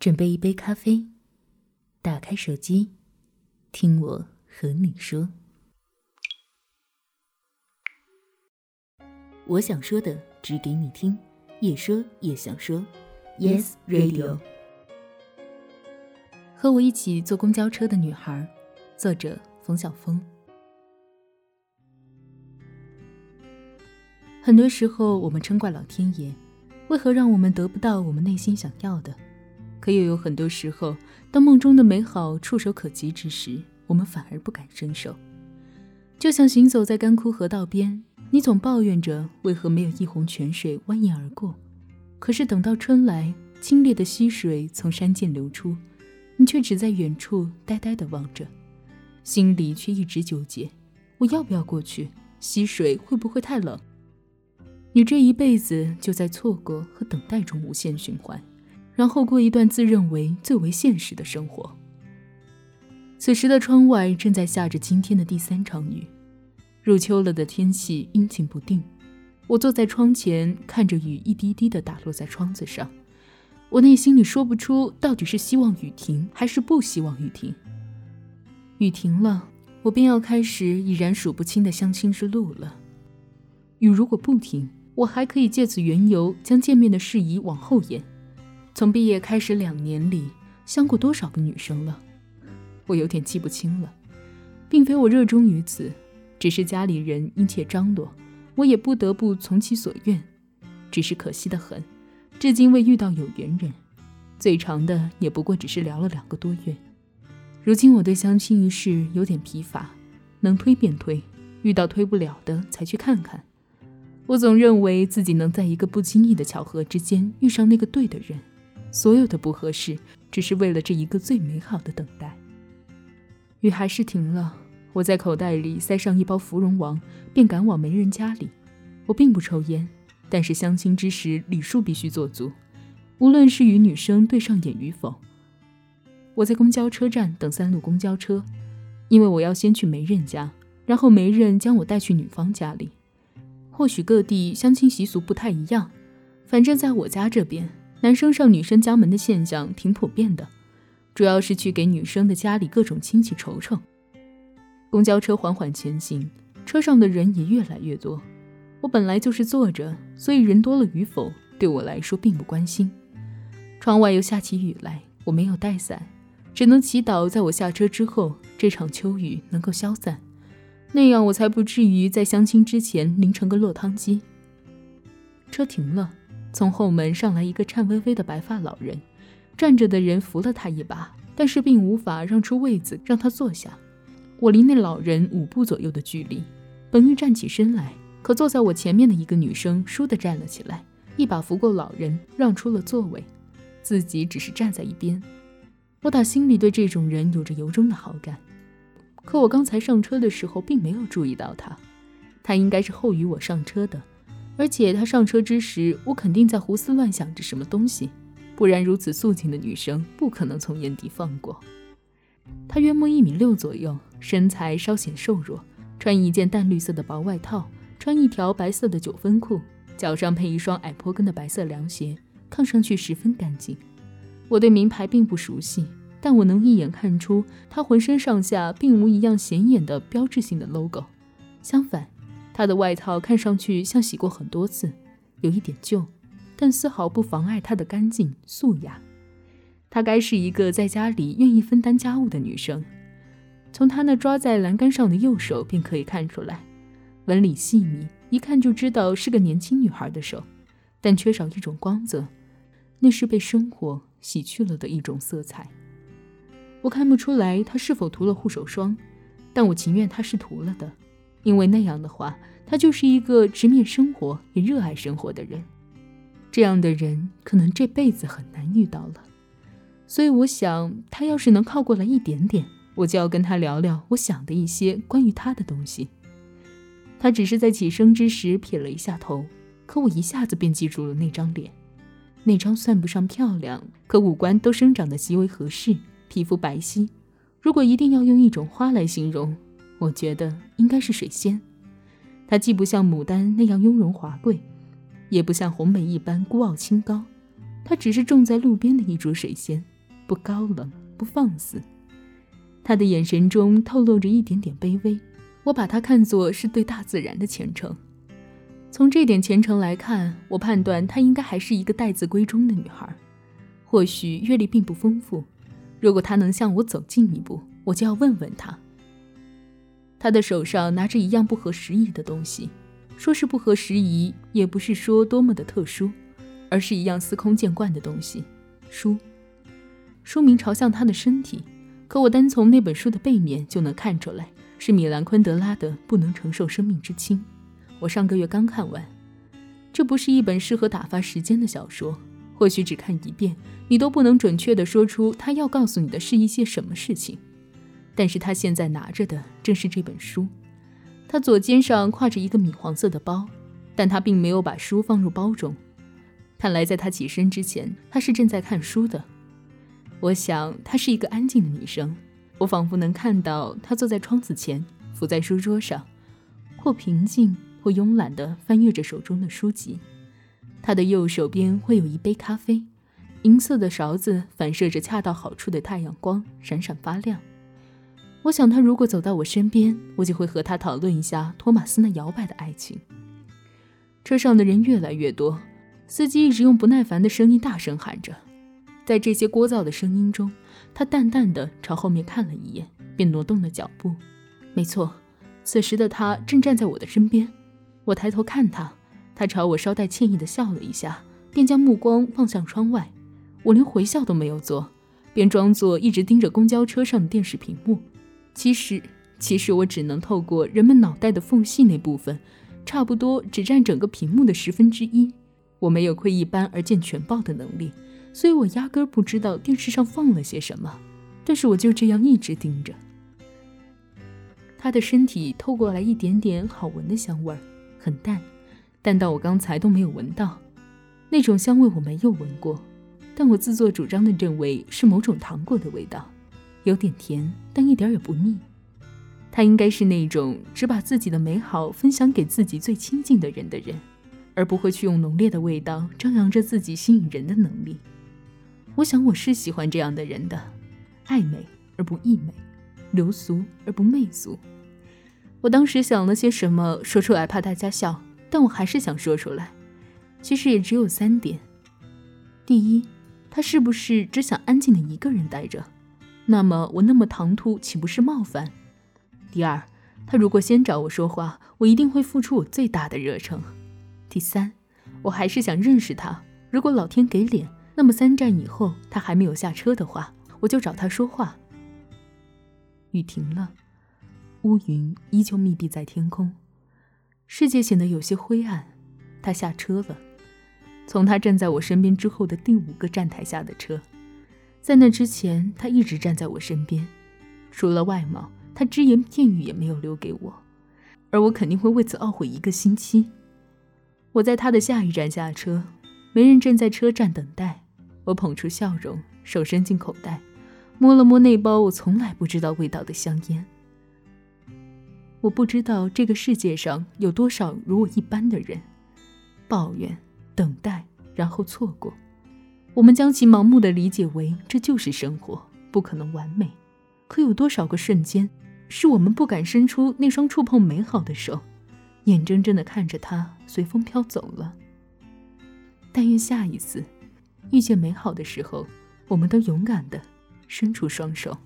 准备一杯咖啡，打开手机，听我和你说。我想说的，只给你听，也说也想说。Yes Radio。和我一起坐公交车的女孩，作者冯晓峰。很多时候，我们称怪老天爷，为何让我们得不到我们内心想要的？可又有很多时候，当梦中的美好触手可及之时，我们反而不敢伸手。就像行走在干枯河道边，你总抱怨着为何没有一泓泉水蜿蜒而过，可是等到春来，清冽的溪水从山涧流出，你却只在远处呆呆地望着，心里却一直纠结：我要不要过去？溪水会不会太冷？你这一辈子就在错过和等待中无限循环。然后过一段自认为最为现实的生活。此时的窗外正在下着今天的第三场雨，入秋了的天气阴晴不定。我坐在窗前，看着雨一滴滴的打落在窗子上，我内心里说不出到底是希望雨停还是不希望雨停。雨停了，我便要开始已然数不清的相亲之路了。雨如果不停，我还可以借此缘由将见面的事宜往后延。从毕业开始两年里，相过多少个女生了？我有点记不清了。并非我热衷于此，只是家里人殷切张罗，我也不得不从其所愿。只是可惜的很，至今未遇到有缘人。最长的也不过只是聊了两个多月。如今我对相亲一事有点疲乏，能推便推，遇到推不了的才去看看。我总认为自己能在一个不经意的巧合之间遇上那个对的人。所有的不合适，只是为了这一个最美好的等待。雨还是停了，我在口袋里塞上一包芙蓉王，便赶往媒人家里。我并不抽烟，但是相亲之时礼数必须做足，无论是与女生对上眼与否。我在公交车站等三路公交车，因为我要先去媒人家，然后媒人将我带去女方家里。或许各地相亲习俗不太一样，反正在我家这边。男生上女生家门的现象挺普遍的，主要是去给女生的家里各种亲戚瞅瞅。公交车缓缓前行，车上的人也越来越多。我本来就是坐着，所以人多了与否对我来说并不关心。窗外又下起雨来，我没有带伞，只能祈祷在我下车之后，这场秋雨能够消散，那样我才不至于在相亲之前淋成个落汤鸡。车停了。从后门上来一个颤巍巍的白发老人，站着的人扶了他一把，但是并无法让出位子让他坐下。我离那老人五步左右的距离，本欲站起身来，可坐在我前面的一个女生倏地站了起来，一把扶过老人，让出了座位，自己只是站在一边。我打心里对这种人有着由衷的好感，可我刚才上车的时候并没有注意到他，他应该是后于我上车的。而且他上车之时，我肯定在胡思乱想着什么东西，不然如此素净的女生不可能从眼底放过。她约莫一米六左右，身材稍显瘦弱，穿一件淡绿色的薄外套，穿一条白色的九分裤，脚上配一双矮坡跟的白色凉鞋，看上去十分干净。我对名牌并不熟悉，但我能一眼看出她浑身上下并无一样显眼的标志性的 logo，相反。他的外套看上去像洗过很多次，有一点旧，但丝毫不妨碍他的干净素雅。她该是一个在家里愿意分担家务的女生。从她那抓在栏杆上的右手便可以看出来，纹理细密，一看就知道是个年轻女孩的手，但缺少一种光泽，那是被生活洗去了的一种色彩。我看不出来她是否涂了护手霜，但我情愿她是涂了的。因为那样的话，他就是一个直面生活也热爱生活的人。这样的人可能这辈子很难遇到了。所以我想，他要是能靠过来一点点，我就要跟他聊聊我想的一些关于他的东西。他只是在起身之时撇了一下头，可我一下子便记住了那张脸。那张算不上漂亮，可五官都生长得极为合适，皮肤白皙。如果一定要用一种花来形容，我觉得应该是水仙，它既不像牡丹那样雍容华贵，也不像红梅一般孤傲清高，它只是种在路边的一株水仙，不高冷，不放肆。他的眼神中透露着一点点卑微，我把它看作是对大自然的虔诚。从这点虔诚来看，我判断她应该还是一个待字闺中的女孩，或许阅历并不丰富。如果她能向我走近一步，我就要问问她。他的手上拿着一样不合时宜的东西，说是不合时宜，也不是说多么的特殊，而是一样司空见惯的东西——书。书名朝向他的身体。可我单从那本书的背面就能看出来，是米兰昆德拉的《不能承受生命之轻》。我上个月刚看完，这不是一本适合打发时间的小说。或许只看一遍，你都不能准确地说出他要告诉你的是一些什么事情。但是他现在拿着的正是这本书，他左肩上挎着一个米黄色的包，但他并没有把书放入包中。看来在他起身之前，他是正在看书的。我想她是一个安静的女生，我仿佛能看到她坐在窗子前，伏在书桌上，或平静或慵懒地翻阅着手中的书籍。她的右手边会有一杯咖啡，银色的勺子反射着恰到好处的太阳光，闪闪发亮。我想，他如果走到我身边，我就会和他讨论一下托马斯那摇摆的爱情。车上的人越来越多，司机一直用不耐烦的声音大声喊着。在这些聒噪的声音中，他淡淡的朝后面看了一眼，便挪动了脚步。没错，此时的他正站在我的身边。我抬头看他，他朝我稍带歉意的笑了一下，便将目光望向窗外。我连回笑都没有做，便装作一直盯着公交车上的电视屏幕。其实，其实我只能透过人们脑袋的缝隙那部分，差不多只占整个屏幕的十分之一。我没有窥一斑而见全豹的能力。所以我压根儿不知道电视上放了些什么，但是我就这样一直盯着。他的身体透过来一点点好闻的香味儿，很淡，淡到我刚才都没有闻到。那种香味我没有闻过，但我自作主张的认为是某种糖果的味道，有点甜，但一点也不腻。他应该是那种只把自己的美好分享给自己最亲近的人的人，而不会去用浓烈的味道张扬着自己吸引人的能力。我想我是喜欢这样的人的，爱美而不溢美，流俗而不媚俗。我当时想了些什么，说出来怕大家笑，但我还是想说出来。其实也只有三点：第一，他是不是只想安静的一个人待着？那么我那么唐突，岂不是冒犯？第二，他如果先找我说话，我一定会付出我最大的热诚。第三，我还是想认识他。如果老天给脸。那么三站以后，他还没有下车的话，我就找他说话。雨停了，乌云依旧密闭在天空，世界显得有些灰暗。他下车了，从他站在我身边之后的第五个站台下的车。在那之前，他一直站在我身边，除了外貌，他只言片语也没有留给我，而我肯定会为此懊悔一个星期。我在他的下一站下车，没人正在车站等待。我捧出笑容，手伸进口袋，摸了摸那包我从来不知道味道的香烟。我不知道这个世界上有多少如我一般的人，抱怨、等待，然后错过。我们将其盲目的理解为这就是生活，不可能完美。可有多少个瞬间，是我们不敢伸出那双触碰美好的手，眼睁睁的看着它随风飘走了？但愿下一次。遇见美好的时候，我们都勇敢的伸出双手。